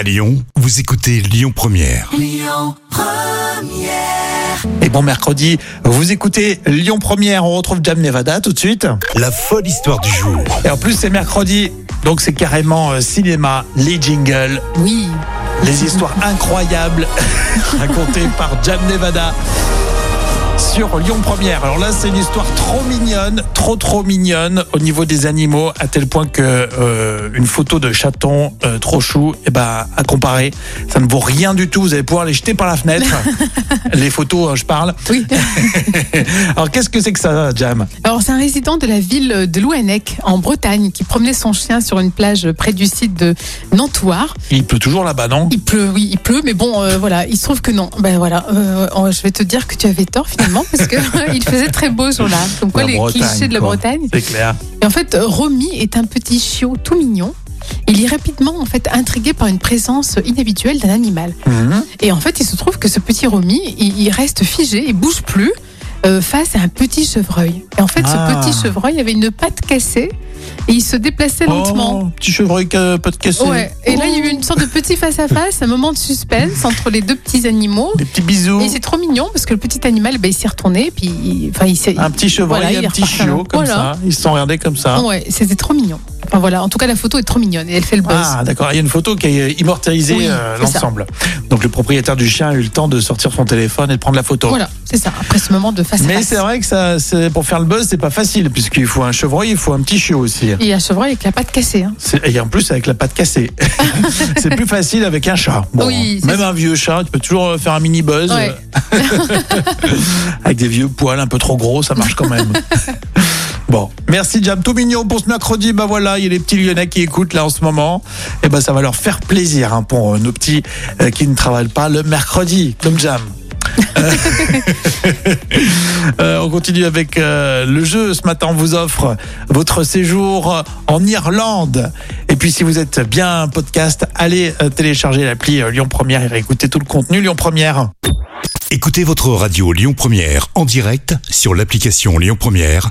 À Lyon, vous écoutez Lyon Première. Et bon mercredi, vous écoutez Lyon Première, on retrouve Jam Nevada tout de suite. La folle histoire du jour. Et en plus c'est mercredi, donc c'est carrément euh, cinéma, les jingles, Oui. les histoires incroyables racontées par Jam Nevada sur Lyon Première. Alors là, c'est une histoire trop mignonne, trop trop mignonne au niveau des animaux, à tel point que euh, une photo de chaton euh, trop chou, et ben à comparer, ça ne vaut rien du tout. Vous allez pouvoir les jeter par la fenêtre. les photos, hein, je parle. Oui. Alors qu'est-ce que c'est que ça, Jam? Alors, c'est un résident de la ville de Louannec, en Bretagne, qui promenait son chien sur une plage près du site de Nantoire. Il pleut toujours là-bas, non? Il pleut, oui, il pleut, mais bon, euh, voilà, il se trouve que non. Ben voilà, oh, je vais te dire que tu avais tort finalement, parce que il faisait très beau ce jour-là. Comme quoi, La les Bretagne, clichés de la quoi. Bretagne. C'est clair. Et en fait, Romy est un petit chiot tout mignon. Il est rapidement en fait intrigué par une présence inhabituelle d'un animal. Mhm. Et en fait, il se trouve que ce petit Romy, il, il reste figé, il bouge plus euh, face à un petit chevreuil. Et en fait, Ah. ce petit chevreuil avait une patte cassée et il se déplaçait lentement. Oh, petit chevreuil pas de cassé. Ouais. Et là, il y a eu une sorte de petit face à face, un moment de suspense entre les deux petits animaux. Des petits bisous. Et c'est trop mignon parce que le petit animal, ben, il s'est retourné, puis il- enfin, il s'est. Un petit chevreuil, Voilà, un petit chiot comme Voilà. ça. Ils se sont regardés comme ça. Ouais, c'était trop mignon. Enfin voilà, en tout cas, la photo est trop mignonne et elle fait le buzz. Ah d'accord, il y a une photo qui a immortalisé Oui, euh, l'ensemble. Donc le propriétaire du chien a eu le temps de sortir son téléphone et de prendre la photo. Voilà, c'est ça. Après ce moment de face à Mais face. c'est vrai que ça, c'est- pour faire le buzz, c'est pas facile, puisqu'il faut un chevreuil, il faut un petit chiot aussi. Et un chevreuil avec la patte cassée. Hein. C'est- Et en plus avec la patte cassée. c'est plus facile avec un chat. Bon, Oui, même ça. un vieux chat, tu peux toujours euh, faire un mini buzz. Ouais. avec des vieux poils un peu trop gros, ça marche quand même. Bon, merci Jam, tout mignon pour ce mercredi. Bah voilà, il y a les petits Lyonnais qui écoutent là en ce moment. Et ben ça va leur faire plaisir hein, pour euh, nos petits euh, qui ne travaillent pas le mercredi, comme Jam. Euh, euh, on continue avec le jeu. Ce matin, on vous offre votre séjour en Irlande. Et puis, si vous êtes bien podcast, allez télécharger l'appli Lyon Première et réécouter tout le contenu Lyon Première. Écoutez votre radio Lyon Première en direct sur l'application Lyon Première,